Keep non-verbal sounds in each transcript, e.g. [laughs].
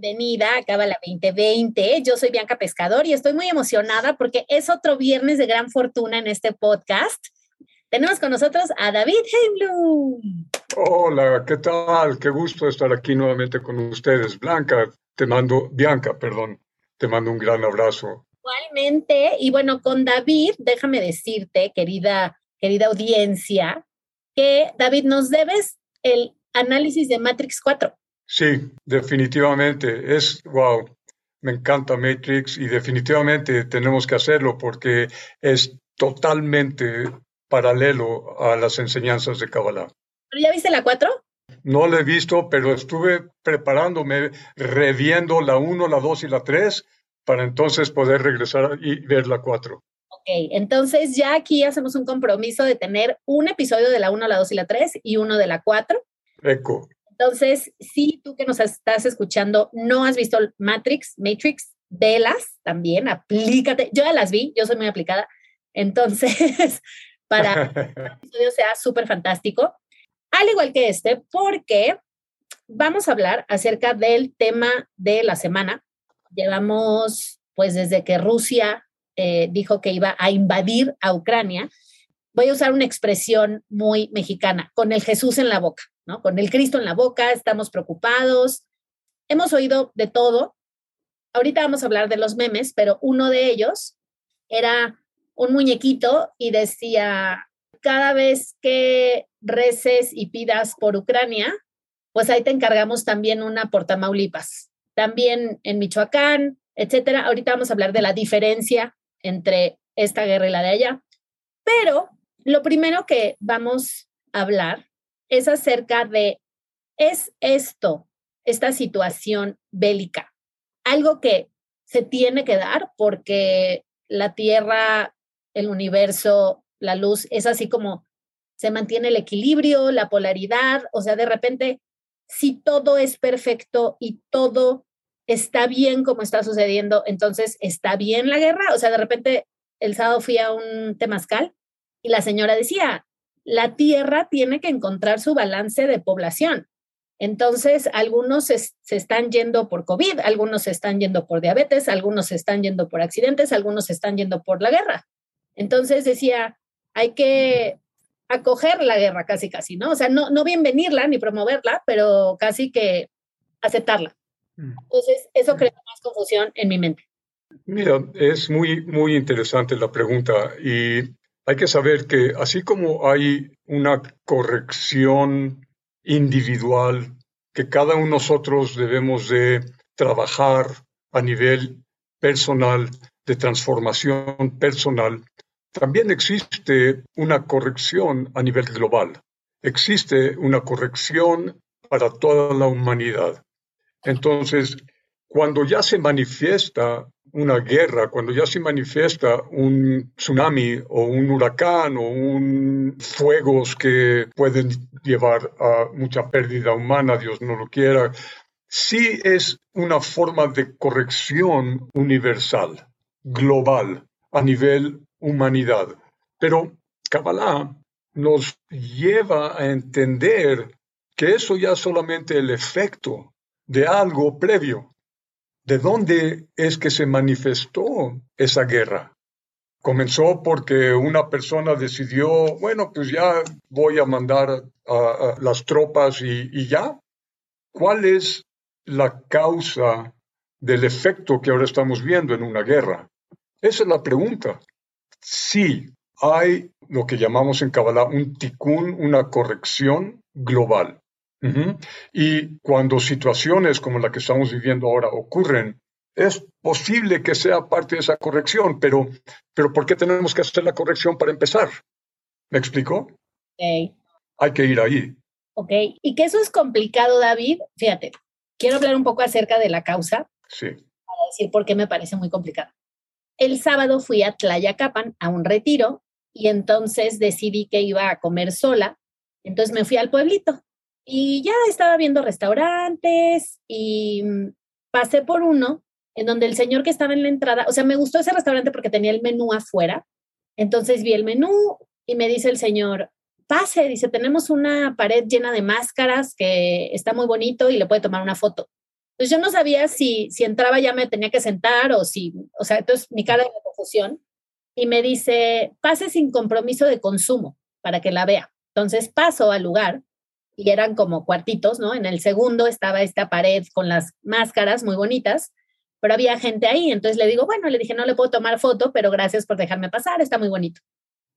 bienvenida a Cábala 2020. Yo soy Bianca Pescador y estoy muy emocionada porque es otro viernes de gran fortuna en este podcast. Tenemos con nosotros a David Heimblum. Hola, ¿qué tal? Qué gusto estar aquí nuevamente con ustedes. Blanca, te mando, Bianca, perdón, te mando un gran abrazo. Igualmente, y bueno, con David, déjame decirte, querida, querida audiencia, que David, nos debes el análisis de Matrix 4. Sí, definitivamente. Es, wow, me encanta Matrix y definitivamente tenemos que hacerlo porque es totalmente paralelo a las enseñanzas de Kabbalah. ¿Pero ya viste la 4? No la he visto, pero estuve preparándome, reviendo la 1, la 2 y la 3 para entonces poder regresar y ver la 4. Ok, entonces ya aquí hacemos un compromiso de tener un episodio de la 1, la 2 y la 3 y uno de la 4. Eco. Entonces, si tú que nos estás escuchando no has visto Matrix, Matrix, velas también, aplícate. Yo ya las vi, yo soy muy aplicada. Entonces, [laughs] para [laughs] que el episodio sea súper fantástico, al igual que este, porque vamos a hablar acerca del tema de la semana. Llevamos, pues, desde que Rusia eh, dijo que iba a invadir a Ucrania, voy a usar una expresión muy mexicana, con el Jesús en la boca. Con el Cristo en la boca, estamos preocupados, hemos oído de todo. Ahorita vamos a hablar de los memes, pero uno de ellos era un muñequito y decía, cada vez que reces y pidas por Ucrania, pues ahí te encargamos también una por Tamaulipas, también en Michoacán, etcétera. Ahorita vamos a hablar de la diferencia entre esta guerra y la de allá. Pero lo primero que vamos a hablar es acerca de, ¿es esto, esta situación bélica, algo que se tiene que dar porque la Tierra, el universo, la luz, es así como se mantiene el equilibrio, la polaridad, o sea, de repente, si todo es perfecto y todo está bien como está sucediendo, entonces está bien la guerra, o sea, de repente el sábado fui a un temazcal y la señora decía, la Tierra tiene que encontrar su balance de población. Entonces, algunos se, están yendo por COVID, algunos se están yendo por diabetes, algunos se están yendo por accidentes, algunos se están yendo por la guerra. Entonces decía, hay que acoger la guerra casi, casi, ¿no? O sea, no, no bienvenirla ni promoverla, pero casi que aceptarla. Mm. Entonces, eso crea más confusión en mi mente. Mira, es muy, muy interesante la pregunta y hay que saber que así como hay una corrección individual que cada uno de nosotros debemos de trabajar a nivel personal, de transformación personal, también existe una corrección a nivel global. Existe una corrección para toda la humanidad. Entonces, cuando ya se manifiesta una guerra, cuando ya se manifiesta un tsunami o un huracán o un fuegos que pueden llevar a mucha pérdida humana, Dios no lo quiera, sí es una forma de corrección universal, global, a nivel humanidad. Pero Kabbalah nos lleva a entender que eso ya es solamente el efecto de algo previo. ¿De dónde es que se manifestó esa guerra? Comenzó porque una persona decidió, bueno, pues ya voy a mandar a, las tropas y, ya. ¿Cuál es la causa del efecto que ahora estamos viendo en una guerra? Esa es la pregunta. Sí, hay lo que llamamos en Kabbalah un tikkun, una corrección global. Y cuando situaciones como la que estamos viviendo ahora ocurren, es posible que sea parte de esa corrección, pero, pero ¿por qué tenemos que hacer la corrección para empezar? ¿Me explico? Hay que ir ahí. Ok, y que eso es complicado, David. Fíjate, quiero hablar un poco acerca de la causa. Sí. Para decir por qué me parece muy complicado. el sábado fui a Tlayacapan a un retiro y entonces decidí que iba a comer sola. Entonces me fui al pueblito y ya estaba viendo restaurantes y mm, pasé por uno en donde el señor que estaba en la entrada, o sea, me gustó ese restaurante porque tenía el menú afuera. Entonces vi el menú y me dice el señor, pase, dice, tenemos una pared llena de máscaras que está muy bonito y le puede tomar una foto. Entonces yo no sabía si, si entraba ya me tenía que sentar o si, o sea, entonces mi cara de confusión y me dice, pase sin compromiso de consumo para que la vea. Entonces paso al lugar y eran como cuartitos, ¿no? En el segundo estaba esta pared con las máscaras muy bonitas, pero había gente ahí. Entonces le digo, bueno, le dije, no le puedo tomar foto, pero gracias por dejarme pasar, está muy bonito.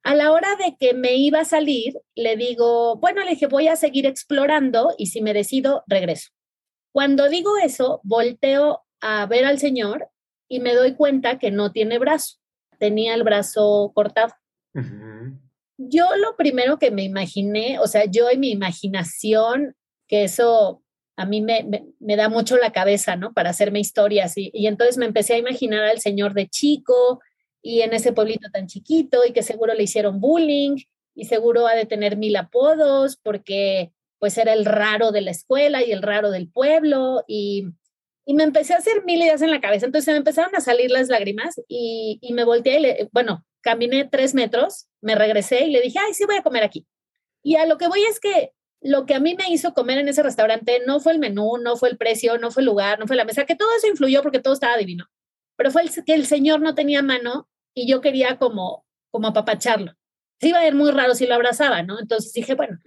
A la hora de que me iba a salir, le digo, bueno, le dije, voy a seguir explorando y si me decido, regreso. Cuando digo eso, volteo a ver al señor y me doy cuenta que no tiene brazo, tenía el brazo cortado yo lo primero que me imaginé, o sea, yo en mi imaginación, que eso a mí me, me, da mucho la cabeza, ¿no? Para hacerme historias. Y, y, entonces me empecé a imaginar al señor de chico y en ese pueblito tan chiquito y que seguro le hicieron bullying y seguro ha de tener mil apodos porque pues era el raro de la escuela y el raro del pueblo y, y me empecé a hacer mil ideas en la cabeza. Entonces me empezaron a salir las lágrimas y, y me volteé y le, bueno, caminé tres metros, me regresé y le dije, ay, sí voy a comer aquí. Y a lo que voy es que lo que a mí me hizo comer en ese restaurante no fue el menú, no fue el precio, no fue el lugar, no fue la mesa, que todo eso influyó porque todo estaba divino. Pero fue el, que el señor no tenía mano y yo quería como, como apapacharlo. Sí iba a ser muy raro si lo abrazaba, ¿no? Entonces dije, bueno.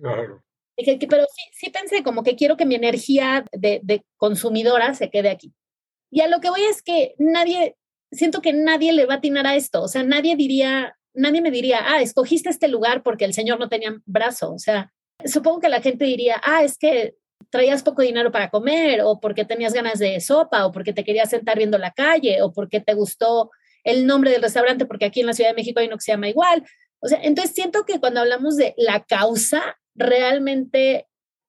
Dije, pero sí, sí pensé como que quiero que mi energía de, de consumidora se quede aquí. Y a lo que voy es que nadie, siento que nadie le va a atinar a esto. O sea, nadie diría, nadie me diría, ah, escogiste este lugar porque el señor no tenía brazo. O sea, supongo que la gente diría, ah, es que traías poco dinero para comer, o porque tenías ganas de sopa, o porque te querías sentar viendo la calle, o porque te gustó el nombre del restaurante, porque aquí en la Ciudad de México hay uno que se llama igual. O sea, entonces siento que cuando hablamos de la causa, realmente,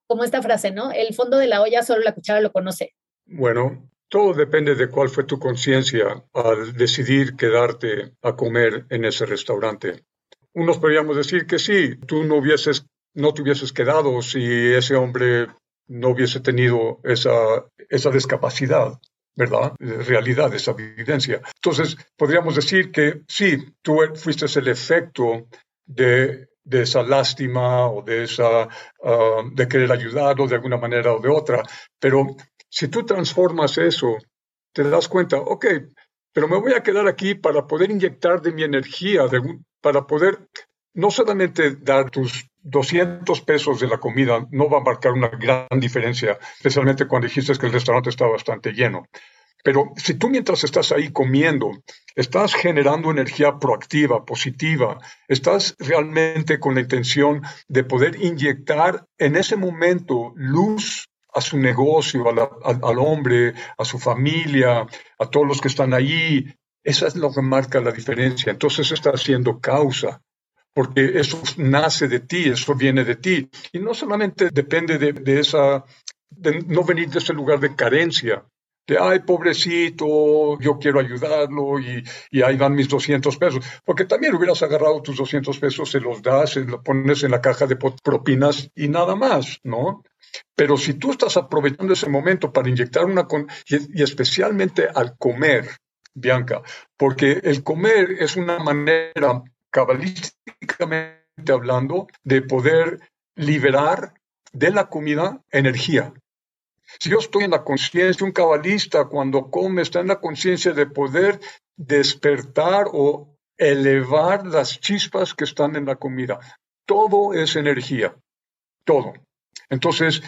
como esta frase, ¿no? El fondo de la olla solo la cuchara lo conoce. Bueno, todo depende de cuál fue tu conciencia al decidir quedarte a comer en ese restaurante. Unos podríamos decir que sí, tú no hubieses, no te hubieses quedado si ese hombre no hubiese tenido esa, esa discapacidad, ¿verdad? Realidad, esa evidencia. Entonces, podríamos decir que sí, tú fuiste el efecto de, de esa lástima o de esa, ah, de querer ayudarlo de alguna manera o de otra, pero si tú transformas eso, te das cuenta, ok, pero me voy a quedar aquí para poder inyectar de mi energía, para poder no solamente dar tus 200 pesos de la comida, no va a marcar una gran diferencia, especialmente cuando dijiste que el restaurante está bastante lleno. Pero si tú mientras estás ahí comiendo, estás generando energía proactiva, positiva, estás realmente con la intención de poder inyectar en ese momento luz a su negocio, al hombre, a su familia, a todos los que están ahí. Eso es lo que marca la diferencia. Entonces está haciendo causa, porque eso nace de ti, eso viene de ti. Y no solamente depende de, esa, de no venir de ese lugar de carencia, de, ay, pobrecito, yo quiero ayudarlo y, y, ahí van mis 200 pesos. Porque también hubieras agarrado tus 200 pesos, se los das, se los pones en la caja de propinas y nada más, ¿no? Pero si tú estás aprovechando ese momento para inyectar una... y, especialmente al comer, Bianca, porque el comer es una manera, cabalísticamente hablando, de poder liberar de la comida energía. Si yo estoy en la conciencia, un cabalista cuando come está en la conciencia de poder despertar o elevar las chispas que están en la comida. Todo es energía, todo. Entonces,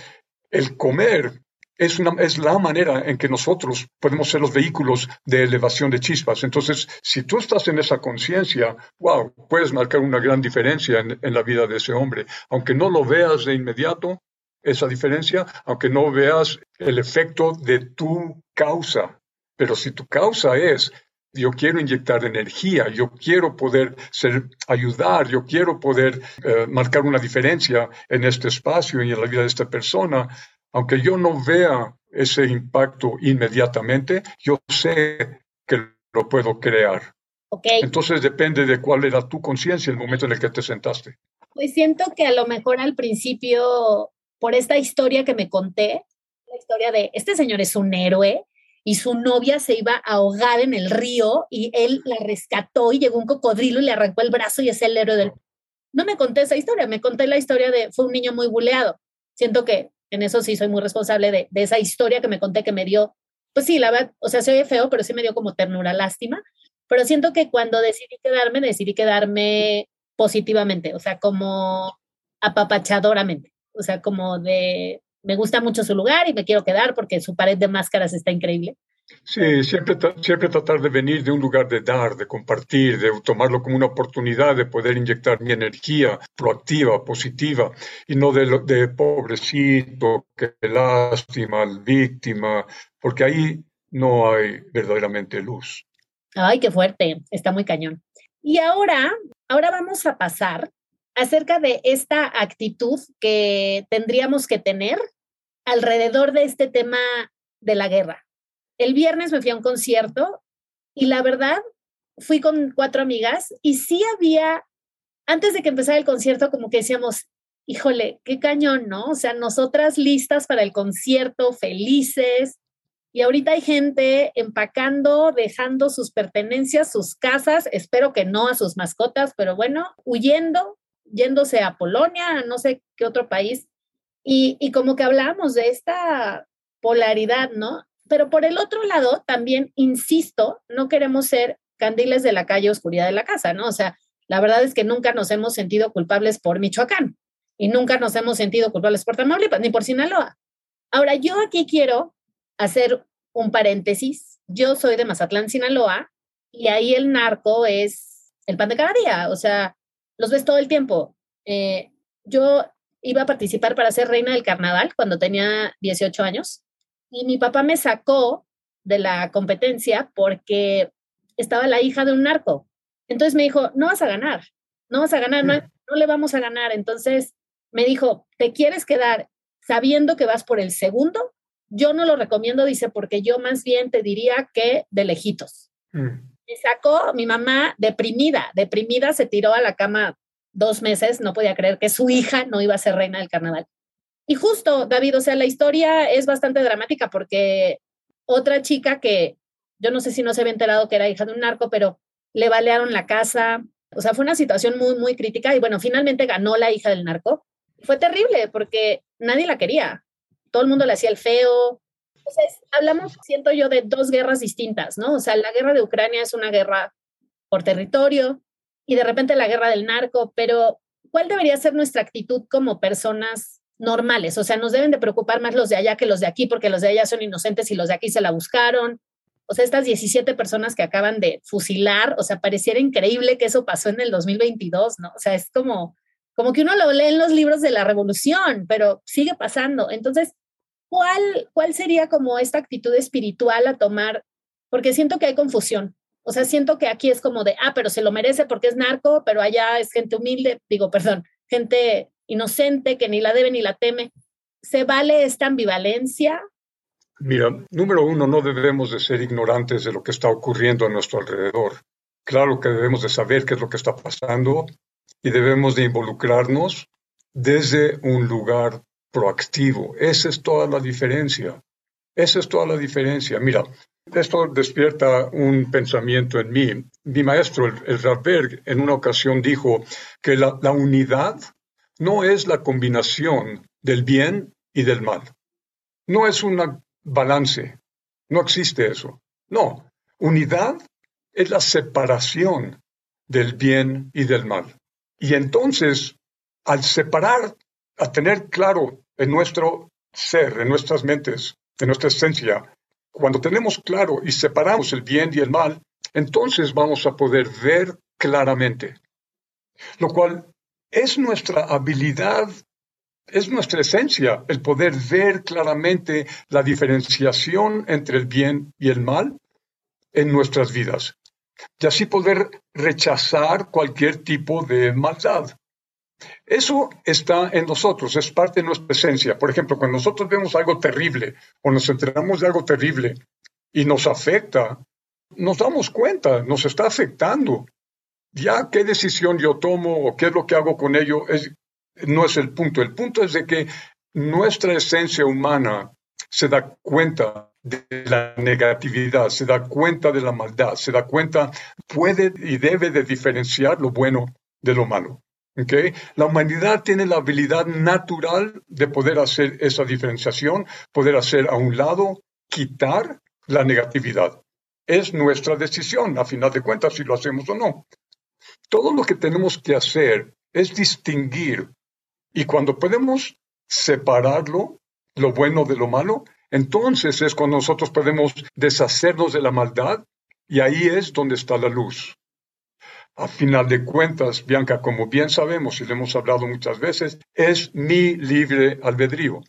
el comer es, la manera en que nosotros podemos ser los vehículos de elevación de chispas. Entonces, si tú estás en esa conciencia, wow, puedes marcar una gran diferencia en, en la vida de ese hombre. Aunque no lo veas de inmediato, esa diferencia, aunque no veas el efecto de tu causa. Pero si tu causa es yo quiero inyectar energía, yo quiero poder ser, ayudar, yo quiero poder eh, marcar una diferencia en este espacio y en la vida de esta persona, aunque yo no vea ese impacto inmediatamente, yo sé que lo puedo crear. Okay. Entonces depende de cuál era tu conciencia el momento en el que te sentaste. Pues siento que a lo mejor al principio, por esta historia que me conté, la historia de este señor es un héroe y su novia se iba a ahogar en el río y él la rescató y llegó un cocodrilo y le arrancó el brazo y es el héroe del... No me conté esa historia, me conté la historia de fue un niño muy buleado. Siento que en eso sí soy muy responsable de, de esa historia que me conté que me dio, pues sí, la verdad, o sea, se oye feo, pero sí me dio como ternura, lástima pero siento que cuando decidí quedarme, decidí quedarme positivamente, o sea, como apapachadoramente, o sea, como de, me gusta mucho su lugar y me quiero quedar porque su pared de máscaras está increíble. Sí, siempre, siempre tratar de venir de un lugar de dar, de compartir, de tomarlo como una oportunidad de poder inyectar mi energía proactiva, positiva, y no de, de pobrecito, que lástima, víctima, porque ahí no hay verdaderamente luz. Ay, qué fuerte, está muy cañón. Y ahora, ahora vamos a pasar acerca de esta actitud que tendríamos que tener alrededor de este tema de la guerra. El viernes me fui a un concierto y la verdad fui con cuatro amigas y sí había, antes de que empezara el concierto, como que decíamos, híjole, qué cañón, ¿no? O sea, nosotras listas para el concierto, felices, y ahorita hay gente empacando, dejando sus pertenencias, sus casas, espero que no a sus mascotas, pero bueno, huyendo, yéndose a Polonia, a no sé qué otro país. Y, como que hablamos de esta polaridad, ¿no? Pero por el otro lado, también, insisto, no queremos ser candiles de la calle, oscuridad de la casa, ¿no? O sea, la verdad es que nunca nos hemos sentido culpables por Michoacán y nunca nos hemos sentido culpables por Tamaulipas ni por Sinaloa. Ahora, yo aquí quiero hacer un paréntesis. Yo soy de Mazatlán, Sinaloa, y ahí el narco es el pan de cada día, o sea, los ves todo el tiempo. Eh, yo iba a participar para ser reina del carnaval cuando tenía 18 años y mi papá me sacó de la competencia porque estaba la hija de un narco. Entonces me dijo, no vas a ganar, no vas a ganar, no, mm. no le vamos a ganar. Entonces me dijo, ¿te quieres quedar sabiendo que vas por el segundo yo no lo recomiendo, dice, porque yo más bien te diría que de lejitos. Mm. Me sacó mi mamá deprimida, deprimida, se tiró a la cama dos meses, no podía creer que su hija no iba a ser reina del carnaval. Y justo, David, o sea, la historia es bastante dramática porque otra chica que yo no sé si no se había enterado que era hija de un narco, pero le balearon la casa. O sea, fue una situación muy, muy crítica y bueno, finalmente ganó la hija del narco. Fue terrible porque nadie la quería todo el mundo le hacía el feo. Entonces, hablamos, siento yo, de dos guerras distintas, ¿no? O sea, la guerra de Ucrania es una guerra por territorio y de repente la guerra del narco, pero ¿cuál debería ser nuestra actitud como personas normales? O sea, nos deben de preocupar más los de allá que los de aquí, porque los de allá son inocentes y los de aquí se la buscaron. O sea, estas 17 personas que acaban de fusilar, o sea, pareciera increíble que eso pasó en el 2022, ¿no? O sea, es como, como que uno lo lee en los libros de la revolución, pero sigue pasando. Entonces, ¿cuál, cuál sería como esta actitud espiritual a tomar? Porque siento que hay confusión. O sea, siento que aquí es como de, ah, pero se lo merece porque es narco, pero allá es gente humilde, digo, perdón, gente inocente que ni la debe ni la teme. ¿Se vale esta ambivalencia? Mira, número uno, no debemos de ser ignorantes de lo que está ocurriendo a nuestro alrededor. Claro que debemos de saber qué es lo que está pasando, y debemos de involucrarnos desde un lugar proactivo. Esa es toda la diferencia. Esa es toda la diferencia. Mira, esto despierta un pensamiento en mí. Mi maestro, el, el en una ocasión dijo que la, la unidad no es la combinación del bien y del mal. No es un balance. No existe eso. No. Unidad es la separación del bien y del mal. Y entonces, al separar, a tener claro en nuestro ser, en nuestras mentes, en nuestra esencia, cuando tenemos claro y separamos el bien y el mal, entonces vamos a poder ver claramente. Lo cual es nuestra habilidad, es nuestra esencia, el poder ver claramente la diferenciación entre el bien y el mal en nuestras vidas y así poder rechazar cualquier tipo de maldad. Eso está en nosotros, es parte de nuestra esencia. Por ejemplo, cuando nosotros vemos algo terrible o nos enteramos de algo terrible y nos afecta, nos damos cuenta, nos está afectando. Ya qué decisión yo tomo o qué es lo que hago con ello es, no es el punto. El punto es de que nuestra esencia humana se da cuenta de la negatividad, se da cuenta de la maldad, se da cuenta, puede y debe de diferenciar lo bueno de lo malo. ¿Okay? La humanidad tiene la habilidad natural de poder hacer esa diferenciación, poder hacer a un lado, quitar la negatividad. Es nuestra decisión, a final de cuentas, si lo hacemos o no. Todo lo que tenemos que hacer es distinguir y cuando podemos separarlo, lo bueno de lo malo, entonces es cuando nosotros podemos deshacernos de la maldad y ahí es donde está la luz. A final de cuentas, Bianca, como bien sabemos y le hemos hablado muchas veces, es mi libre albedrío.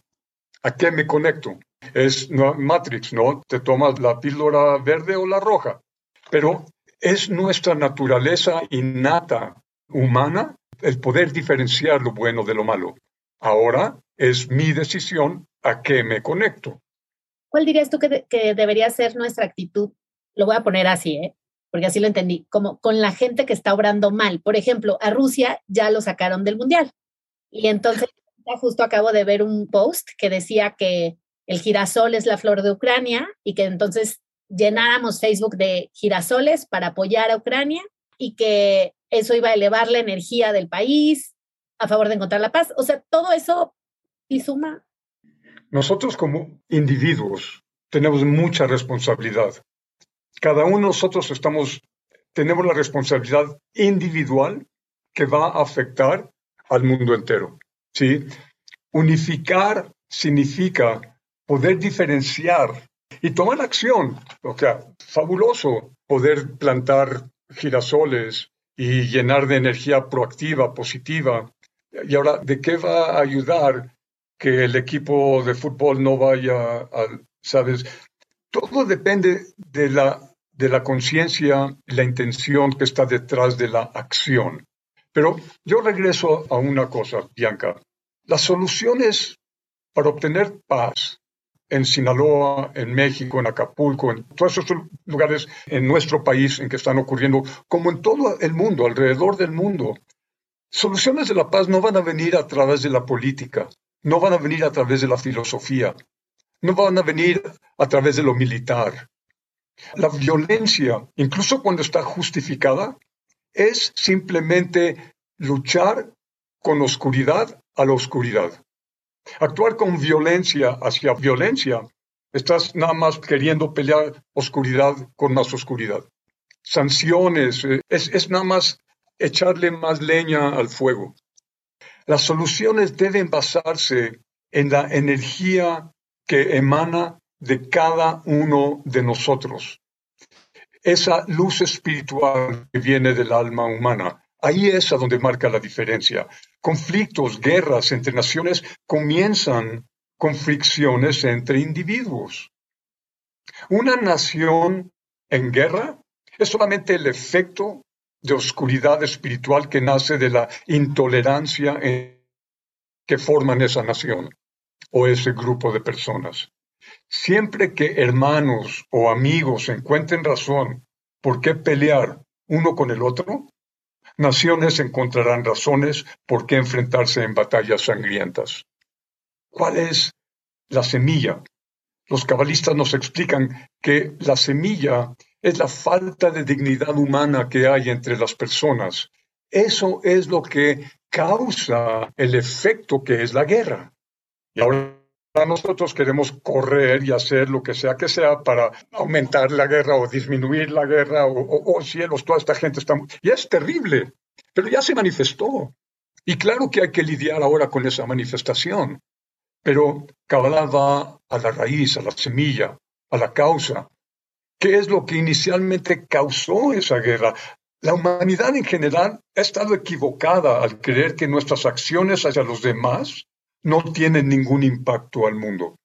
¿A qué me conecto? Es Matrix, ¿no? Te tomas la píldora verde o la roja. Pero es nuestra naturaleza innata humana el poder diferenciar lo bueno de lo malo. Ahora es mi decisión a qué me conecto. ¿Cuál dirías tú que, que, debería ser nuestra actitud? Lo voy a poner así, ¿eh? Porque así lo entendí, como con la gente que está obrando mal. Por ejemplo, a Rusia ya lo sacaron del Mundial. Y entonces, justo acabo de ver un post que decía que el girasol es la flor de Ucrania y que entonces llenáramos Facebook de girasoles para apoyar a Ucrania y que eso iba a elevar la energía del país a favor de encontrar la paz. O sea, todo eso y suma nosotros como individuos tenemos mucha responsabilidad. Cada uno de nosotros estamos, tenemos la responsabilidad individual que va a afectar al mundo entero. ¿sí? Unificar significa poder diferenciar y tomar acción. O sea, fabuloso poder plantar girasoles y llenar de energía proactiva, positiva. Y ahora, ¿de qué va a ayudar que el equipo de fútbol no vaya al, ¿sabes? Todo depende de la, de la conciencia la intención que está detrás de la acción. Pero yo regreso a una cosa, Bianca. Las soluciones para obtener paz en Sinaloa, en México, en Acapulco, en todos esos lugares en nuestro país en que están ocurriendo, como en todo el mundo, alrededor del mundo, soluciones de la paz no van a venir a través de la política, no van a venir a través de la filosofía, no van a venir a través de lo militar. La violencia, incluso cuando está justificada, es simplemente luchar con oscuridad a la oscuridad. Actuar con violencia hacia violencia, estás nada más queriendo pelear oscuridad con más oscuridad. Sanciones, eh, es, es nada más echarle más leña al fuego. Las soluciones deben basarse en la energía que emana de cada uno de nosotros. Esa luz espiritual que viene del alma humana. Ahí es a donde marca la diferencia. Conflictos, guerras entre naciones comienzan con fricciones entre individuos. Una nación en guerra es solamente el efecto de oscuridad espiritual que nace de la intolerancia que forman esa nación o ese grupo de personas. Siempre que hermanos o amigos encuentren razón por qué pelear uno con el otro, naciones encontrarán razones por qué enfrentarse en batallas sangrientas. ¿Cuál es la semilla? Los cabalistas nos explican que la semilla es la falta de dignidad humana que hay entre las personas. Eso es lo que causa el efecto que es la guerra. Y ahora nosotros queremos correr y hacer lo que sea que sea para aumentar la guerra o disminuir la guerra o, cielos, toda esta gente está... Y es terrible, pero ya se manifestó. Y claro que hay que lidiar ahora con esa manifestación, pero Kabbalah va a la raíz, a la semilla, a la causa, ¿Qué es lo que inicialmente causó esa guerra? La humanidad en general ha estado equivocada al creer que nuestras acciones hacia los demás no tienen ningún impacto al mundo.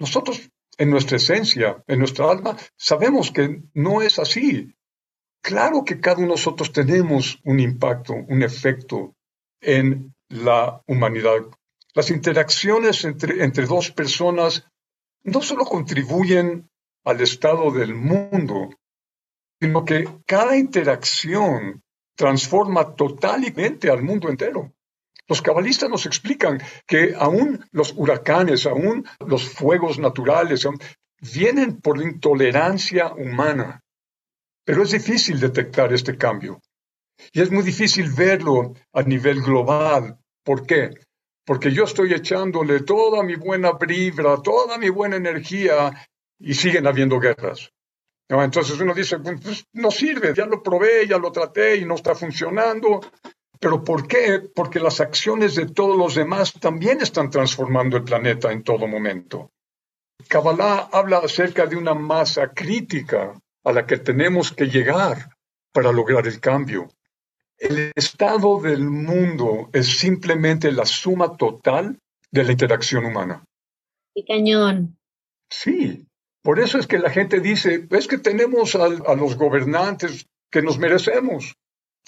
Nosotros, en nuestra esencia, en nuestra alma, sabemos que no es así. Claro que cada uno de nosotros tenemos un impacto, un efecto en la humanidad. Las interacciones entre, entre dos personas no solo contribuyen al estado del mundo, sino que cada interacción transforma totalmente al mundo entero. Los cabalistas nos explican que aún los huracanes, aún los fuegos naturales, vienen por intolerancia humana. Pero es difícil detectar este cambio. Y es muy difícil verlo a nivel global. ¿Por qué? Porque yo estoy echándole toda mi buena vibra, toda mi buena energía y siguen habiendo guerras. Entonces uno dice, pues, no sirve, ya lo probé, ya lo traté y no está funcionando. ¿Pero por qué? Porque las acciones de todos los demás también están transformando el planeta en todo momento. Kabbalah habla acerca de una masa crítica a la que tenemos que llegar para lograr el cambio. El estado del mundo es simplemente la suma total de la interacción humana. Y cañón. Sí, por eso es que la gente dice, es que tenemos a, los gobernantes que nos merecemos.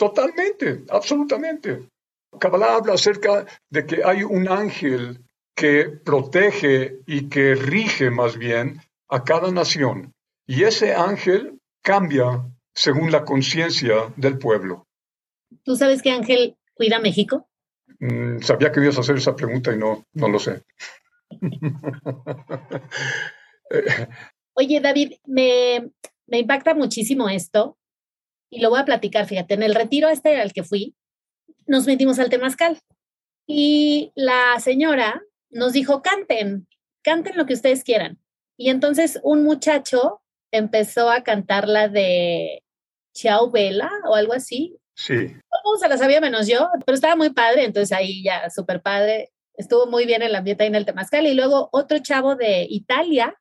Totalmente, absolutamente. Kabbalah habla acerca de que hay un ángel que protege y que rige más bien a cada nación. Y ese ángel cambia según la conciencia del pueblo. ¿Tú sabes qué ángel cuida México? Mm, sabía que ibas a hacer esa pregunta y no, no lo sé. [laughs] Oye, David, me, impacta muchísimo esto y lo voy a platicar. Fíjate, en el retiro este al que fui, nos metimos al temazcal y la señora nos dijo, canten, canten lo que ustedes quieran. Y entonces un muchacho empezó a cantar la de Chao Vela o algo así. Sí. No se la sabía menos yo, pero estaba muy padre, entonces ahí ya súper padre. Estuvo muy bien el ambiente ahí en el Temazcal. Y luego otro chavo de Italia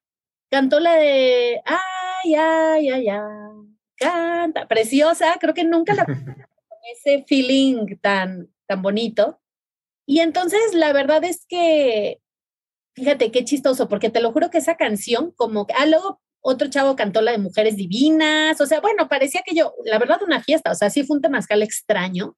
cantó la de ay, ay, ay, ay, canta, preciosa, creo que nunca la [laughs] con ese feeling tan, tan bonito. Y entonces la verdad es que, fíjate qué chistoso, porque te lo juro que esa canción, como que, ah, luego otro chavo cantó la de Mujeres Divinas, o sea, bueno, parecía que yo, la verdad, una fiesta, o sea, sí fue un temazcal extraño.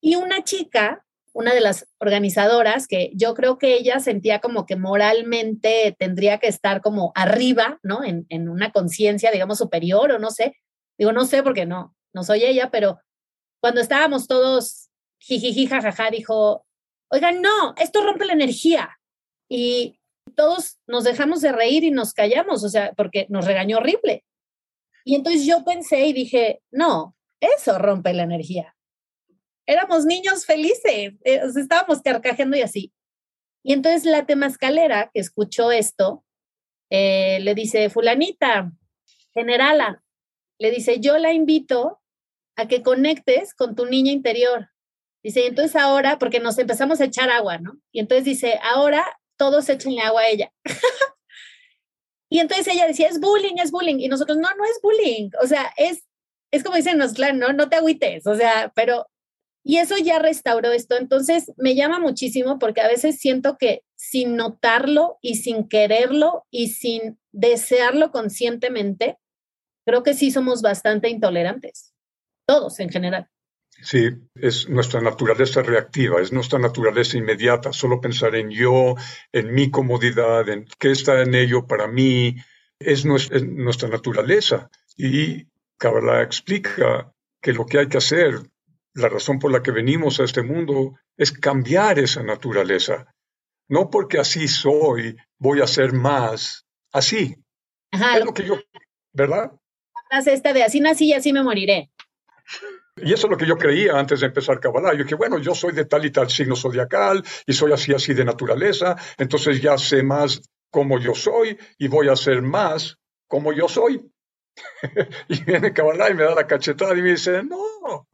Y una chica una de las organizadoras que yo creo que ella sentía como que moralmente tendría que estar como arriba, ¿no? En, en una conciencia, digamos, superior o no sé. Digo, no sé porque no, no soy ella, pero cuando estábamos todos jijiji, jajaja, dijo, oigan, no, esto rompe la energía. Y todos nos dejamos de reír y nos callamos, o sea, porque nos regañó horrible. Y entonces yo pensé y dije, no, eso rompe la energía éramos niños felices, eh, estábamos carcajeando y así. Y entonces la temascalera que escuchó esto, eh, le dice, fulanita, generala, le dice, yo la invito a que conectes con tu niña interior. Dice, entonces ahora, porque nos empezamos a echar agua, ¿no? Y entonces dice, ahora todos echenle agua a ella. [laughs] y entonces ella decía, es bullying, es bullying. Y nosotros, no, no es bullying. O sea, es, es como dicen los claro, ¿no? No te agüites. O sea, pero y eso ya restauró esto. Entonces me llama muchísimo porque a veces siento que sin notarlo y sin quererlo y sin desearlo conscientemente, creo que sí somos bastante intolerantes, todos en general. Sí, es nuestra naturaleza reactiva, es nuestra naturaleza inmediata, solo pensar en yo, en mi comodidad, en qué está en ello para mí, es nuestra, es nuestra naturaleza. Y Kabbalah explica que lo que hay que hacer la razón por la que venimos a este mundo es cambiar esa naturaleza. No porque así soy, voy a ser más así. Ajá, es lo que yo, ¿verdad? La esta de así nací y así me moriré. Y eso es lo que yo creía antes de empezar Kabbalah. Yo dije, bueno, yo soy de tal y tal signo zodiacal y soy así, así de naturaleza, entonces ya sé más como yo soy y voy a ser más como yo soy. [laughs] y viene Kabbalah y me da la cachetada y me dice, no,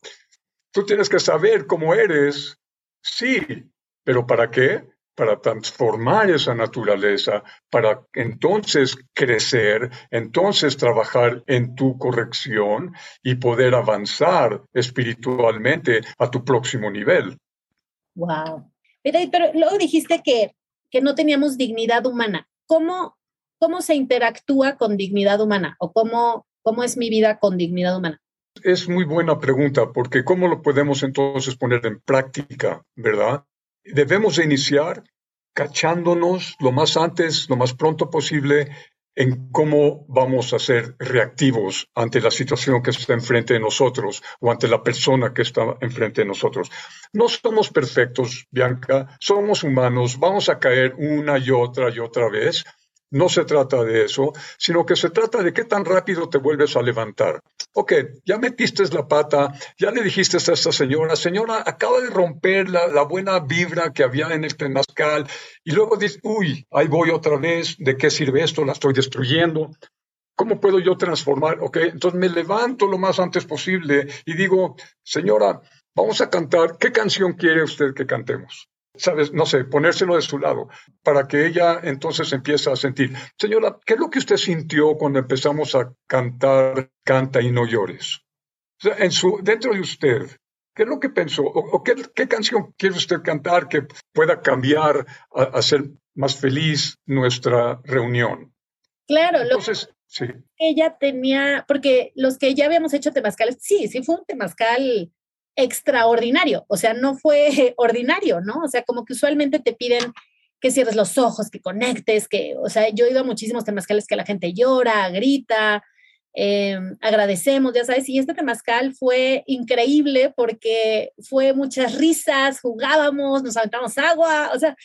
Tú tienes que saber cómo eres, sí, pero ¿para qué? Para transformar esa naturaleza, para entonces crecer, entonces trabajar en tu corrección y poder avanzar espiritualmente a tu próximo nivel. Wow. Pero, luego dijiste que, que no teníamos dignidad humana. ¿Cómo, ¿Cómo se interactúa con dignidad humana? ¿O cómo, cómo es mi vida con dignidad humana? Es muy buena pregunta, porque ¿cómo lo podemos entonces poner en práctica, verdad? Debemos de iniciar cachándonos lo más antes, lo más pronto posible en cómo vamos a ser reactivos ante la situación que está enfrente de nosotros o ante la persona que está enfrente de nosotros. No somos perfectos, Bianca, somos humanos, vamos a caer una y otra y otra vez, no se trata de eso, sino que se trata de qué tan rápido te vuelves a levantar. Ok, ya metiste la pata, ya le dijiste a esta señora, señora, acaba de romper la, buena vibra que había en el temazcal, y luego dices, uy, ahí voy otra vez, ¿de qué sirve esto? La estoy destruyendo. ¿Cómo puedo yo transformar? Ok, entonces me levanto lo más antes posible y digo, señora, vamos a cantar, ¿qué canción quiere usted que cantemos? Sabes, no sé, ponérselo de su lado, para que ella entonces empiece a sentir, señora, ¿qué es lo que usted sintió cuando empezamos a cantar Canta y no llores? en su, dentro de usted, ¿qué es lo que pensó? ¿O, qué, canción quiere usted cantar que pueda cambiar, a, hacer más feliz nuestra reunión? Claro, entonces, sí. Ella tenía, porque los que ya habíamos hecho temazcales, sí, sí fue un temazcal extraordinario, o sea, no fue [laughs] ordinario, ¿no? O sea, como que usualmente te piden que cierres los ojos, que conectes, que, o sea, yo he a muchísimos temazcales que la gente llora, grita, eh, agradecemos, ya sabes, y este temazcal fue increíble porque fue muchas risas, jugábamos, nos aventamos agua, o sea,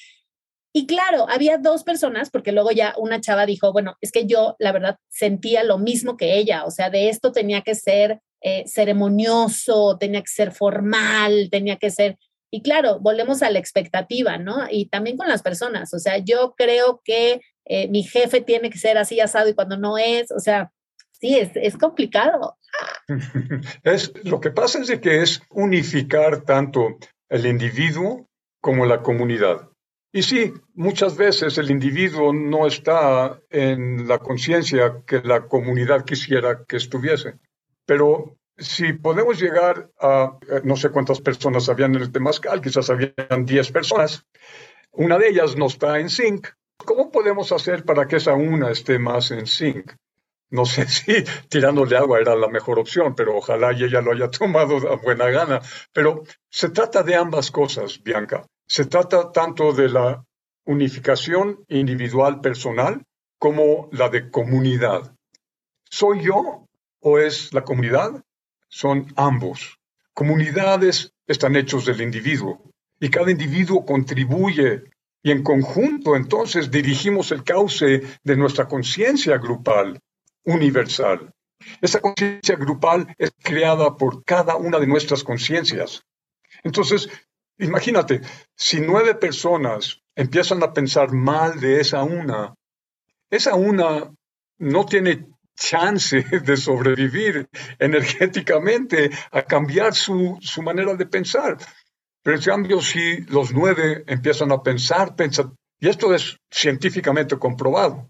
y claro, había dos personas, porque luego ya una chava dijo, bueno, es que yo la verdad sentía lo mismo que ella, o sea, de esto tenía que ser eh, ceremonioso, tenía que ser formal, tenía que ser... Y claro, volvemos a la expectativa, ¿no? Y también con las personas, o sea, yo creo que eh, mi jefe tiene que ser así asado y cuando no es, o sea, sí, es, es complicado. [laughs] Es, lo que pasa es de que es unificar tanto el individuo como la comunidad. Y sí, muchas veces el individuo no está en la conciencia que la comunidad quisiera que estuviese. Pero si podemos llegar a, eh, no sé cuántas personas habían en el Temazcal, quizás habían 10 personas, una de ellas no está en sync, ¿cómo podemos hacer para que esa una esté más en sync? No sé [laughs] si tirándole agua era la mejor opción, pero ojalá ella lo haya tomado a buena gana. Pero se trata de ambas cosas, Bianca. Se trata tanto de la unificación individual personal como la de comunidad. ¿Soy yo o es la comunidad? Son ambos. Comunidades están hechos del individuo y cada individuo contribuye y en conjunto entonces dirigimos el cauce de nuestra conciencia grupal, universal. Esa conciencia grupal es creada por cada una de nuestras conciencias. Entonces, imagínate, si nueve personas empiezan a pensar mal de esa una, esa una no tiene chance de sobrevivir energéticamente, a cambiar su, su manera de pensar. Pero en cambio, si los nueve empiezan a pensar, pensar, y esto es científicamente comprobado,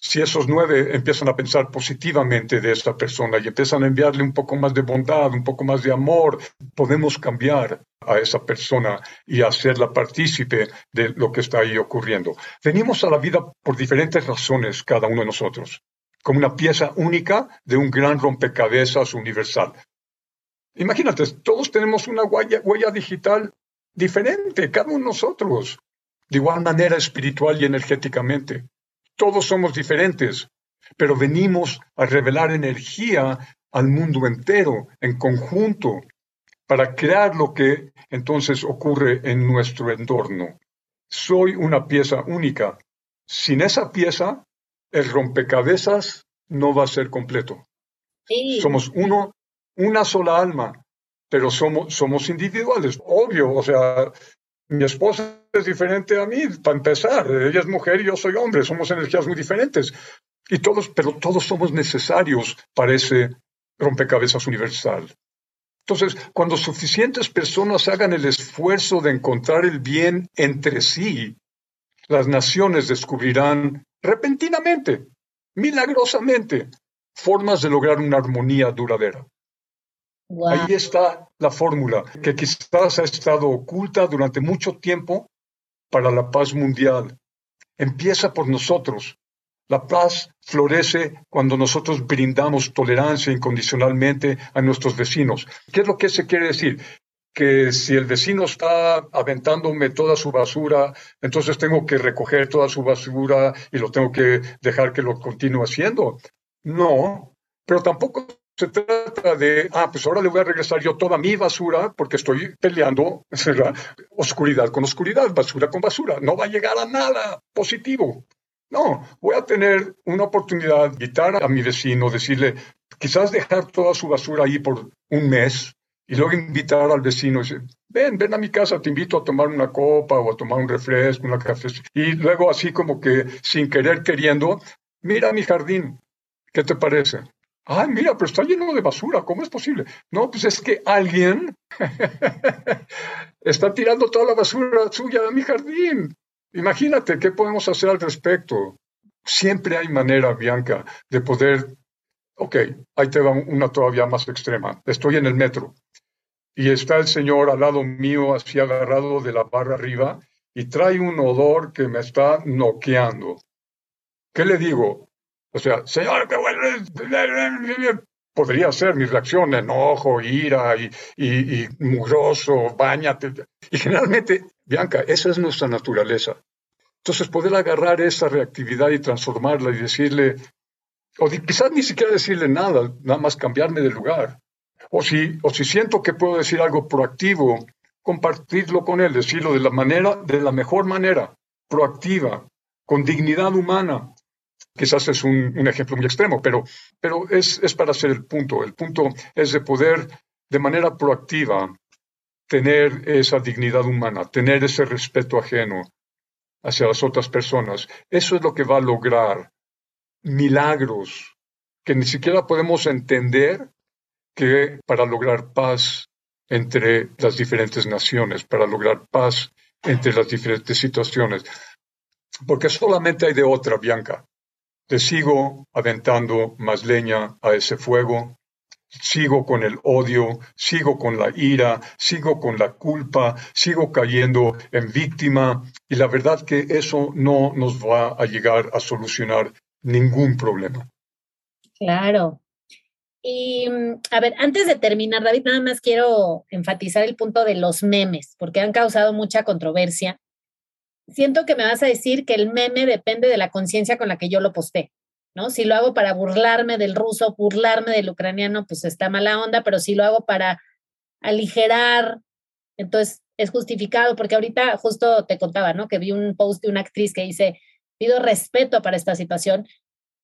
si esos nueve empiezan a pensar positivamente de esta persona y empiezan a enviarle un poco más de bondad, un poco más de amor, podemos cambiar a esa persona y hacerla partícipe de lo que está ahí ocurriendo. Venimos a la vida por diferentes razones cada uno de nosotros como una pieza única de un gran rompecabezas universal. Imagínate, todos tenemos una huella, digital diferente, cada uno de nosotros, de igual manera espiritual y energéticamente. Todos somos diferentes, pero venimos a revelar energía al mundo entero, en conjunto, para crear lo que entonces ocurre en nuestro entorno. Soy una pieza única. Sin esa pieza, el rompecabezas no va a ser completo. Somos uno, una sola alma, pero somos, somos individuales, obvio. O sea, mi esposa es diferente a mí, para empezar. Ella es mujer y yo soy hombre, somos energías muy diferentes. Y todos, pero todos somos necesarios para ese rompecabezas universal. Entonces, cuando suficientes personas hagan el esfuerzo de encontrar el bien entre sí, las naciones descubrirán repentinamente, milagrosamente, formas de lograr una armonía duradera. Ahí está la fórmula que quizás ha estado oculta durante mucho tiempo para la paz mundial. Empieza por nosotros. La paz florece cuando nosotros brindamos tolerancia incondicionalmente a nuestros vecinos. ¿Qué es lo que se quiere decir? Que si el vecino está aventándome toda su basura, entonces tengo que recoger toda su basura y lo tengo que dejar que lo continúe haciendo. No, pero tampoco se trata de, ah, pues ahora le voy a regresar yo toda mi basura porque estoy peleando oscuridad con oscuridad, basura con basura. No va a llegar a nada positivo. No, voy a tener una oportunidad de invitar a mi vecino, decirle, quizás dejar toda su basura ahí por un mes y luego invitar al vecino decir, ven, ven a mi casa, te invito a tomar una copa o a tomar un refresco, una café. Y luego así como que sin querer queriendo, mira mi jardín, ¿qué te parece? Ah, mira, pero está lleno de basura, ¿cómo es posible? No, pues es que alguien [laughs] está tirando toda la basura suya a mi jardín. Imagínate, ¿qué podemos hacer al respecto? Siempre hay manera, Bianca, de poder... Ok, ahí te va una todavía más extrema. Estoy en el metro y está el señor al lado mío, así agarrado de la barra arriba, y trae un odor que me está noqueando. ¿Qué le digo? O sea, señor, que podría ser mi reacción, enojo, ira y, y, y mugroso, bañate. Y generalmente, Bianca, esa es nuestra naturaleza. Entonces, poder agarrar esa reactividad y transformarla y decirle, o quizás ni siquiera decirle nada, nada más cambiarme de lugar. O si, o si siento que puedo decir algo proactivo, compartirlo con él, decirlo de la manera, de la mejor manera, proactiva, con dignidad humana, Quizás es un, ejemplo muy extremo, pero, pero es, es para hacer el punto. El punto es de poder, de manera proactiva, tener esa dignidad humana, tener ese respeto ajeno hacia las otras personas. Eso es lo que va a lograr milagros que ni siquiera podemos entender que para lograr paz entre las diferentes naciones, para lograr paz entre las diferentes situaciones. Porque solamente hay de otra, Bianca. Te sigo aventando más leña a ese fuego, sigo con el odio, sigo con la ira, sigo con la culpa, sigo cayendo en víctima y la verdad que eso no nos va a llegar a solucionar ningún problema. Claro. Y mm, a ver, antes de terminar, David, nada más quiero enfatizar el punto de los memes, porque han causado mucha controversia siento que me vas a decir que el meme depende de la conciencia con la que yo lo posté, ¿no? Si lo hago para burlarme del ruso, burlarme del ucraniano, pues está mala onda, pero si lo hago para aligerar, entonces es justificado, porque ahorita justo te contaba, ¿no? Que vi un post de una actriz que dice, pido respeto para esta situación.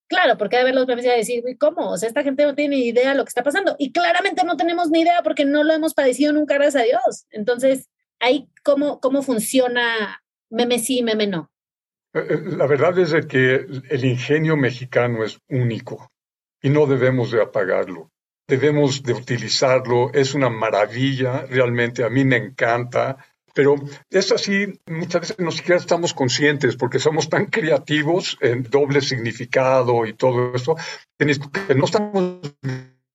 Claro, porque de ver los memes y decir, ¿cómo? O sea, esta gente no tiene ni idea de lo que está pasando. Y claramente no tenemos ni idea porque no lo hemos padecido nunca, gracias a Dios. Entonces, ahí cómo, cómo funciona meme sí, meme no. Eh, eh, la verdad es que el ingenio mexicano es único y no debemos de apagarlo. Debemos de utilizarlo, es una maravilla, realmente a mí me encanta, pero es así, muchas veces no siquiera estamos conscientes porque somos tan creativos en doble significado y todo eso, que no estamos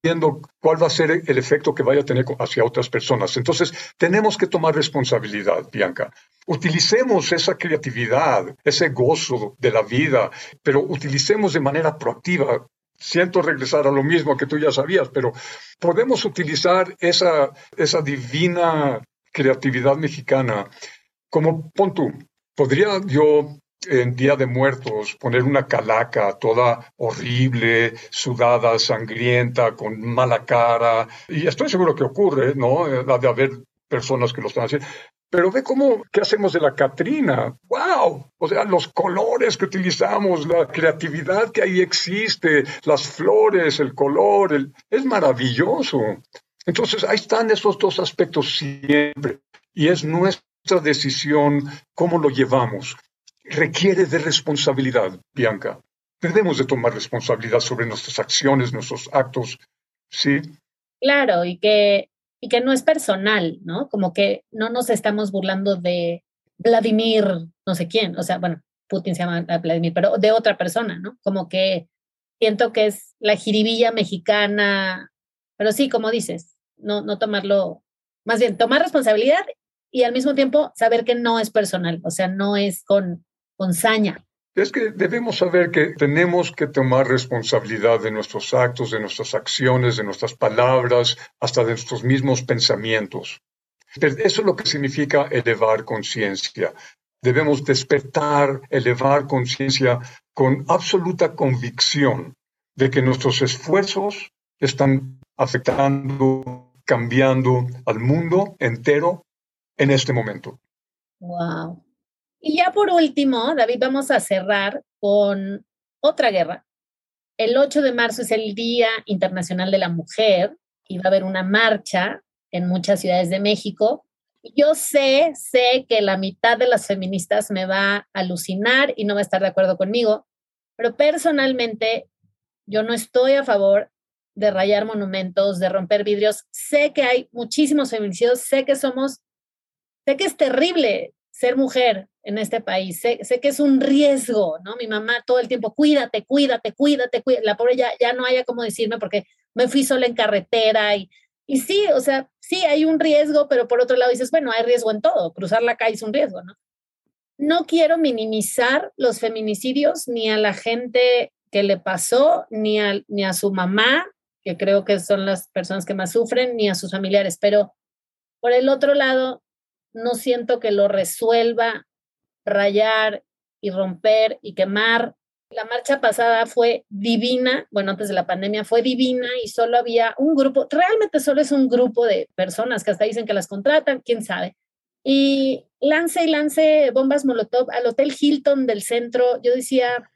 viendo cuál va a ser el efecto que vaya a tener hacia otras personas. Entonces, tenemos que tomar responsabilidad, Bianca. Utilicemos esa creatividad, ese gozo de la vida, pero utilicemos de manera proactiva. Siento regresar a lo mismo que tú ya sabías, pero podemos utilizar esa, esa divina creatividad mexicana como, pon tú, podría yo en Día de Muertos poner una calaca toda horrible, sudada, sangrienta, con mala cara. Y estoy seguro que ocurre, ¿no? Ha de haber personas que lo están haciendo. Pero ve cómo, ¿qué hacemos de la Catrina? ¡Wow! O sea, los colores que utilizamos, la creatividad que ahí existe, las flores, el color, es maravilloso. Entonces, ahí están esos dos aspectos siempre. Y es nuestra decisión cómo lo llevamos requiere de responsabilidad, Bianca. Debemos de tomar responsabilidad sobre nuestras acciones, nuestros actos, ¿sí? Claro, y que, y que no es personal, ¿no? Como que no nos estamos burlando de Vladimir, no sé quién, o sea, bueno, Putin se llama Vladimir, pero de otra persona, ¿no? Como que siento que es la jiribilla mexicana, pero sí, como dices, no, no tomarlo, más bien tomar responsabilidad y al mismo tiempo saber que no es personal, o sea, no es con, con saña. Es que debemos saber que tenemos que tomar responsabilidad de nuestros actos, de nuestras acciones, de nuestras palabras, hasta de nuestros mismos pensamientos. eso es lo que significa elevar conciencia. Debemos despertar, elevar conciencia con absoluta convicción de que nuestros esfuerzos están afectando, cambiando al mundo entero en este momento. Wow. Y ya por último, David, vamos a cerrar con otra guerra. El 8 de marzo es el Día Internacional de la Mujer y va a haber una marcha en muchas ciudades de México. Yo sé, sé que la mitad de las feministas me va a alucinar y no va a estar de acuerdo conmigo, pero personalmente yo no estoy a favor de rayar monumentos, de romper vidrios. Sé que hay muchísimos feminicidios, sé que somos, sé que es terrible ser mujer en este país. Sé, que es un riesgo, ¿no? Mi mamá todo el tiempo, cuídate, cuídate, cuídate, cuídate. La pobre ya, ya no haya como decirme porque me fui sola en carretera y, y sí, o sea, sí hay un riesgo, pero por otro lado dices, bueno, hay riesgo en todo. Cruzar la calle es un riesgo, ¿no? No quiero minimizar los feminicidios ni a la gente que le pasó, ni a, ni a su mamá, que creo que son las personas que más sufren, ni a sus familiares, pero por el otro lado, no siento que lo resuelva rayar y romper y quemar. La marcha pasada fue divina, bueno, antes de la pandemia fue divina y solo había un grupo, realmente solo es un grupo de personas que hasta dicen que las contratan, quién sabe. Y lance y lance bombas Molotov al Hotel Hilton del centro. Yo decía,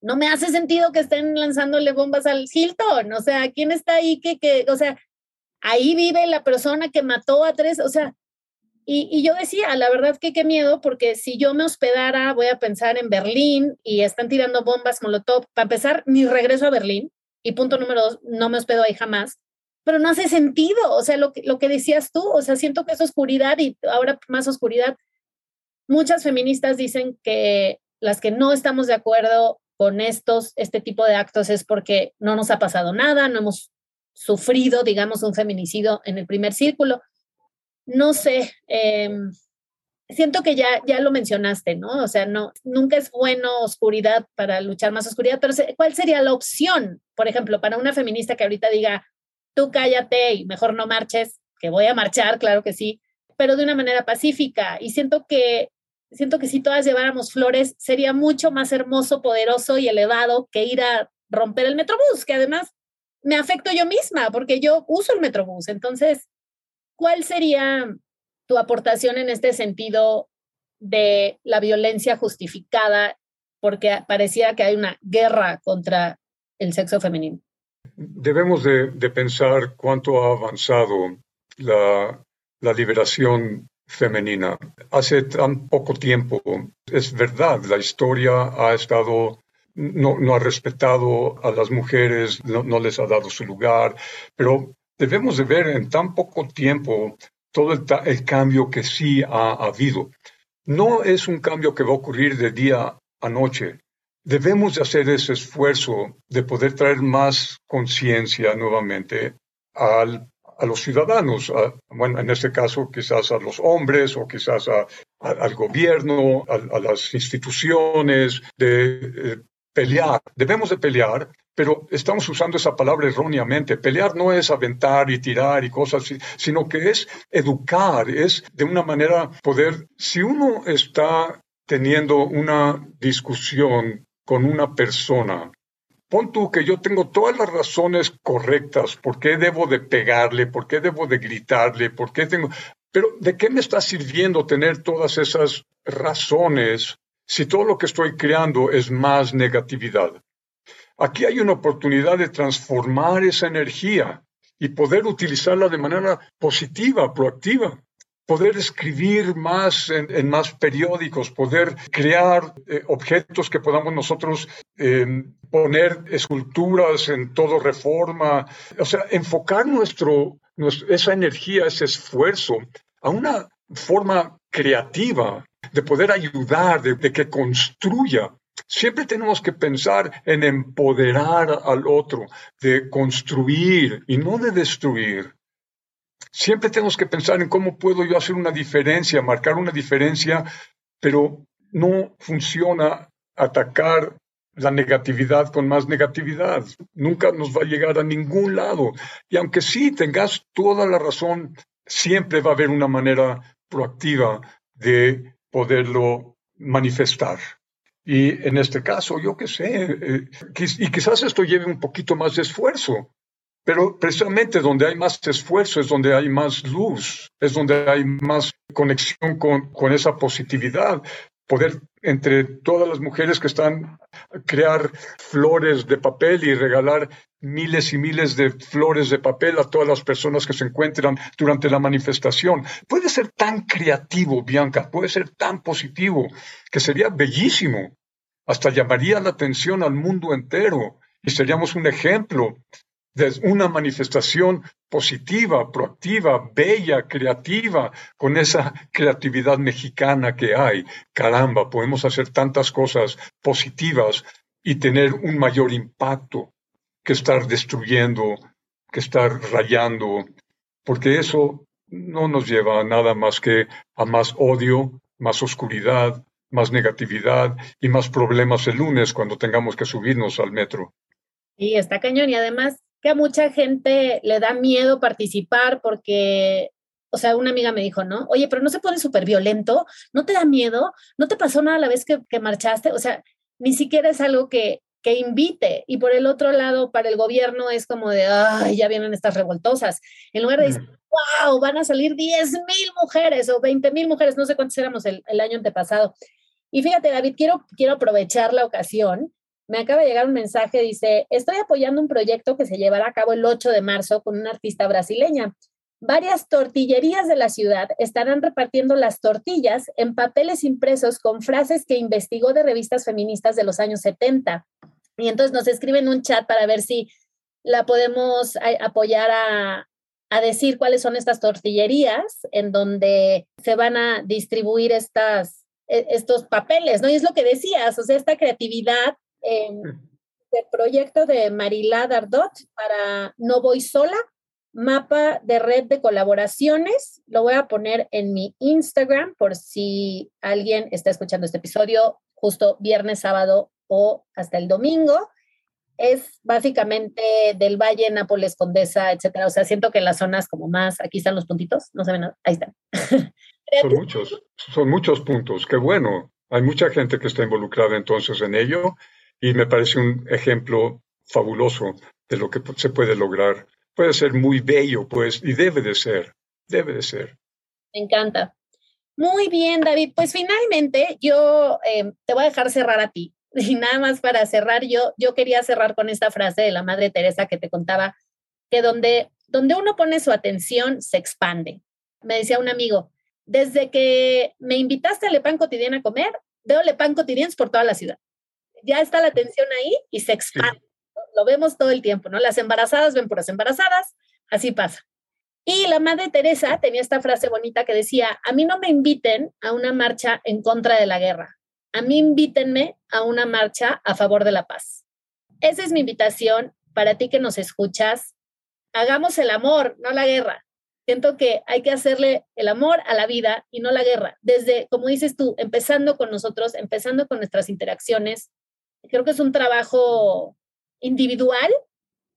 no me hace sentido que estén lanzándole bombas al Hilton. O sea, ¿quién está ahí que, que, o sea, ahí vive la persona que mató a tres, o sea, y, yo decía, la verdad que qué miedo, porque si yo me hospedara, voy a pensar en Berlín y están tirando bombas Molotov. Para empezar, mi regreso a Berlín. Y punto número dos, no me hospedo ahí jamás. Pero no hace sentido, o sea, lo que, lo que decías tú, o sea, siento que es oscuridad y ahora más oscuridad. Muchas feministas dicen que las que no estamos de acuerdo con estos, este tipo de actos es porque no nos ha pasado nada, no hemos sufrido, digamos, un feminicidio en el primer círculo no sé, em, siento que ya, ya lo mencionaste, ¿no? O sea, no, nunca es bueno oscuridad para luchar más oscuridad, pero ¿cuál sería la opción? Por ejemplo, para una feminista que ahorita diga, tú cállate y mejor no marches, que voy a marchar, claro que sí, pero de una manera pacífica. Y siento que, siento que si todas lleváramos flores, sería mucho más hermoso, poderoso y elevado que ir a romper el metrobús, que además me afecto yo misma, porque yo uso el metrobús. Entonces, ¿Cuál sería tu aportación en este sentido de la violencia justificada? Porque parecía que hay una guerra contra el sexo femenino. Debemos de, pensar cuánto ha avanzado la, liberación femenina. Hace tan poco tiempo, es verdad, la historia ha estado no, no, ha respetado a las mujeres, no, no, les ha dado su lugar, pero debemos de ver en tan poco tiempo todo el, cambio que sí ha habido. No es un cambio que va a ocurrir de día a noche. Debemos de hacer ese esfuerzo de poder traer más conciencia nuevamente a los ciudadanos, bueno, en este caso quizás a los hombres o quizás al gobierno, a, las instituciones, de eh, pelear. Debemos de pelear pero estamos usando esa palabra erróneamente. Pelear no es aventar y tirar y cosas así, sino que es educar, es de una manera poder, si uno está teniendo una discusión con una persona, pon tú que yo tengo todas las razones correctas, por qué debo de pegarle, por qué debo de gritarle, por qué tengo... Pero ¿de qué me está sirviendo tener todas esas razones si todo lo que estoy creando es más negatividad? Aquí hay una oportunidad de transformar esa energía y poder utilizarla de manera positiva, proactiva. Poder escribir más en, más periódicos, poder crear eh, objetos que podamos nosotros em, poner esculturas en todo reforma. O sea, enfocar nuestro, esa energía, ese esfuerzo a una forma creativa de poder ayudar, de que construya Siempre tenemos que pensar en empoderar al otro, de construir y no de destruir. Siempre tenemos que pensar en cómo puedo yo hacer una diferencia, marcar una diferencia, pero no funciona atacar la negatividad con más negatividad. Nunca nos va a llegar a ningún lado. Y aunque sí tengas toda la razón siempre va a haber una manera proactiva de poderlo manifestar. Y en este caso, yo qué sé, eh, y quizás esto lleve un poquito más de esfuerzo, pero precisamente donde hay más esfuerzo es donde hay más luz, es donde hay más conexión con, esa positividad. Poder entre todas las mujeres que están crear flores de papel y regalar miles y miles de flores de papel a todas las personas que se encuentran durante la manifestación. Puede ser tan creativo, Bianca, puede ser tan positivo, que sería bellísimo. Hasta llamaría la atención al mundo entero y seríamos un ejemplo de una manifestación positiva, proactiva, bella, creativa, con esa creatividad mexicana que hay. Caramba, podemos hacer tantas cosas positivas y tener un mayor impacto que estar destruyendo, que estar rayando, porque eso no nos lleva a nada más que a más odio, más oscuridad, más negatividad y más problemas el lunes cuando tengamos que subirnos al metro. Y está cañón y además que a mucha gente le da miedo participar porque, o sea, una amiga me dijo, ¿no? Oye, pero no se pone súper violento, ¿no te da miedo? ¿No te pasó nada la vez que, que marchaste? O sea, ni siquiera es algo que, que invite. Y por el otro lado, para el gobierno es como de, ay, ya vienen estas revoltosas. En lugar de decir, wow, van a salir 10 mil mujeres o 20 mil mujeres, no sé cuántos éramos el, el, año antepasado. Y fíjate, David, quiero, quiero aprovechar la ocasión. Me acaba de llegar un mensaje, dice, estoy apoyando un proyecto que se llevará a cabo el 8 de marzo con una artista brasileña. Varias tortillerías de la ciudad estarán repartiendo las tortillas en papeles impresos con frases que investigó de revistas feministas de los años 70. Y entonces nos escriben un chat para ver si la podemos apoyar a, a decir cuáles son estas tortillerías en donde se van a distribuir estas, e, estos papeles, ¿no? Y es lo que decías, o sea, esta creatividad eh, del proyecto de Marilá Dardot para No Voy Sola, mapa de red de colaboraciones. Lo voy a poner en mi Instagram por si alguien está escuchando este episodio justo viernes, sábado o hasta el domingo. Es básicamente del Valle, Nápoles, Condesa, etcétera. O sea, siento que las zonas como más, aquí están los puntitos, no se ven nada, ahí están. [laughs] son muchos, son muchos puntos, qué bueno. Hay mucha gente que está involucrada entonces en ello y me parece un ejemplo fabuloso de lo que se puede lograr puede ser muy bello, pues, y debe de ser, debe de ser. Me encanta. Muy bien, David. Pues finalmente yo eh, te voy a dejar cerrar a ti. [laughs] Y nada más para cerrar, yo, yo quería cerrar con esta frase de la Madre Teresa que te contaba, que donde, donde uno pone su atención, se expande. Me decía un amigo, desde que me invitaste a Le Pan Cotidiano a comer, veo Le Pan Cotidianos por toda la ciudad. Ya está la atención ahí y se expande lo vemos todo el tiempo, ¿no? Las embarazadas ven por las embarazadas, así pasa. Y la Madre Teresa tenía esta frase bonita que decía, a mí no me inviten a una marcha en contra de la guerra, a mí invítenme a una marcha a favor de la paz. Esa es mi invitación para ti que nos escuchas. Hagamos el amor, no la guerra. Siento que hay que hacerle el amor a la vida y no la guerra. Desde, como dices tú, empezando con nosotros, empezando con nuestras interacciones. Creo que es un trabajo individual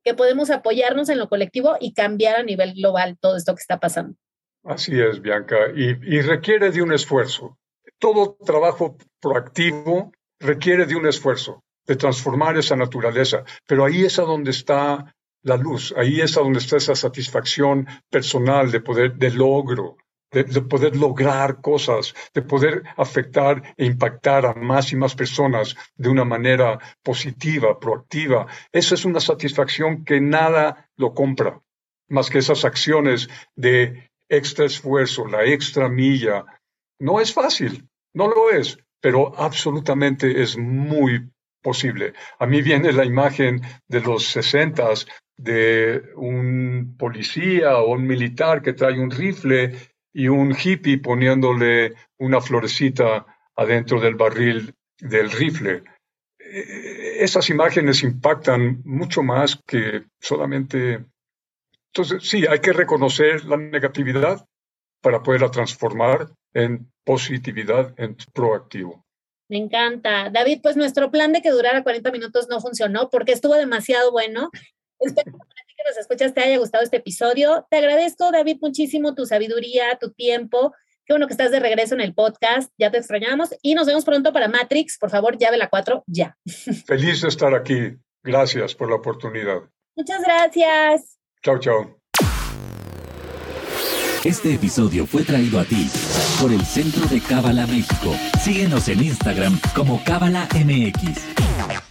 que podemos apoyarnos en lo colectivo y cambiar a nivel global todo esto que está pasando. Así es, Bianca, y, requiere de un esfuerzo. Todo trabajo proactivo requiere de un esfuerzo, de transformar esa naturaleza, pero ahí es a donde está la luz, ahí es a donde está esa satisfacción personal de poder, de logro, de, poder lograr cosas, de poder afectar e impactar a más y más personas de una manera positiva, proactiva. Esa es una satisfacción que nada lo compra, más que esas acciones de extra esfuerzo, la extra milla. No es fácil, no lo es, pero absolutamente es muy posible. A mí viene la imagen de los sesentas de un policía o un militar que trae un rifle y un hippie poniéndole una florecita adentro del barril del rifle. Eh, esas imágenes impactan mucho más que solamente... Entonces, sí, hay que reconocer la negatividad para poderla transformar en positividad, en proactivo. Me encanta. David, pues nuestro plan de que durara 40 minutos no funcionó porque estuvo demasiado bueno. Espero que nos escuchas te haya gustado este episodio. Te agradezco, David, muchísimo tu sabiduría, tu tiempo. Qué bueno que estás de regreso en el podcast. Ya te extrañamos y nos vemos pronto para Matrix. Por favor, llave la 4 ya. [laughs] Feliz de estar aquí. Gracias por la oportunidad. Muchas gracias. Chao, chao. Este episodio fue traído a ti por el Centro de Cábala México. Síguenos en Instagram como Cábala MX.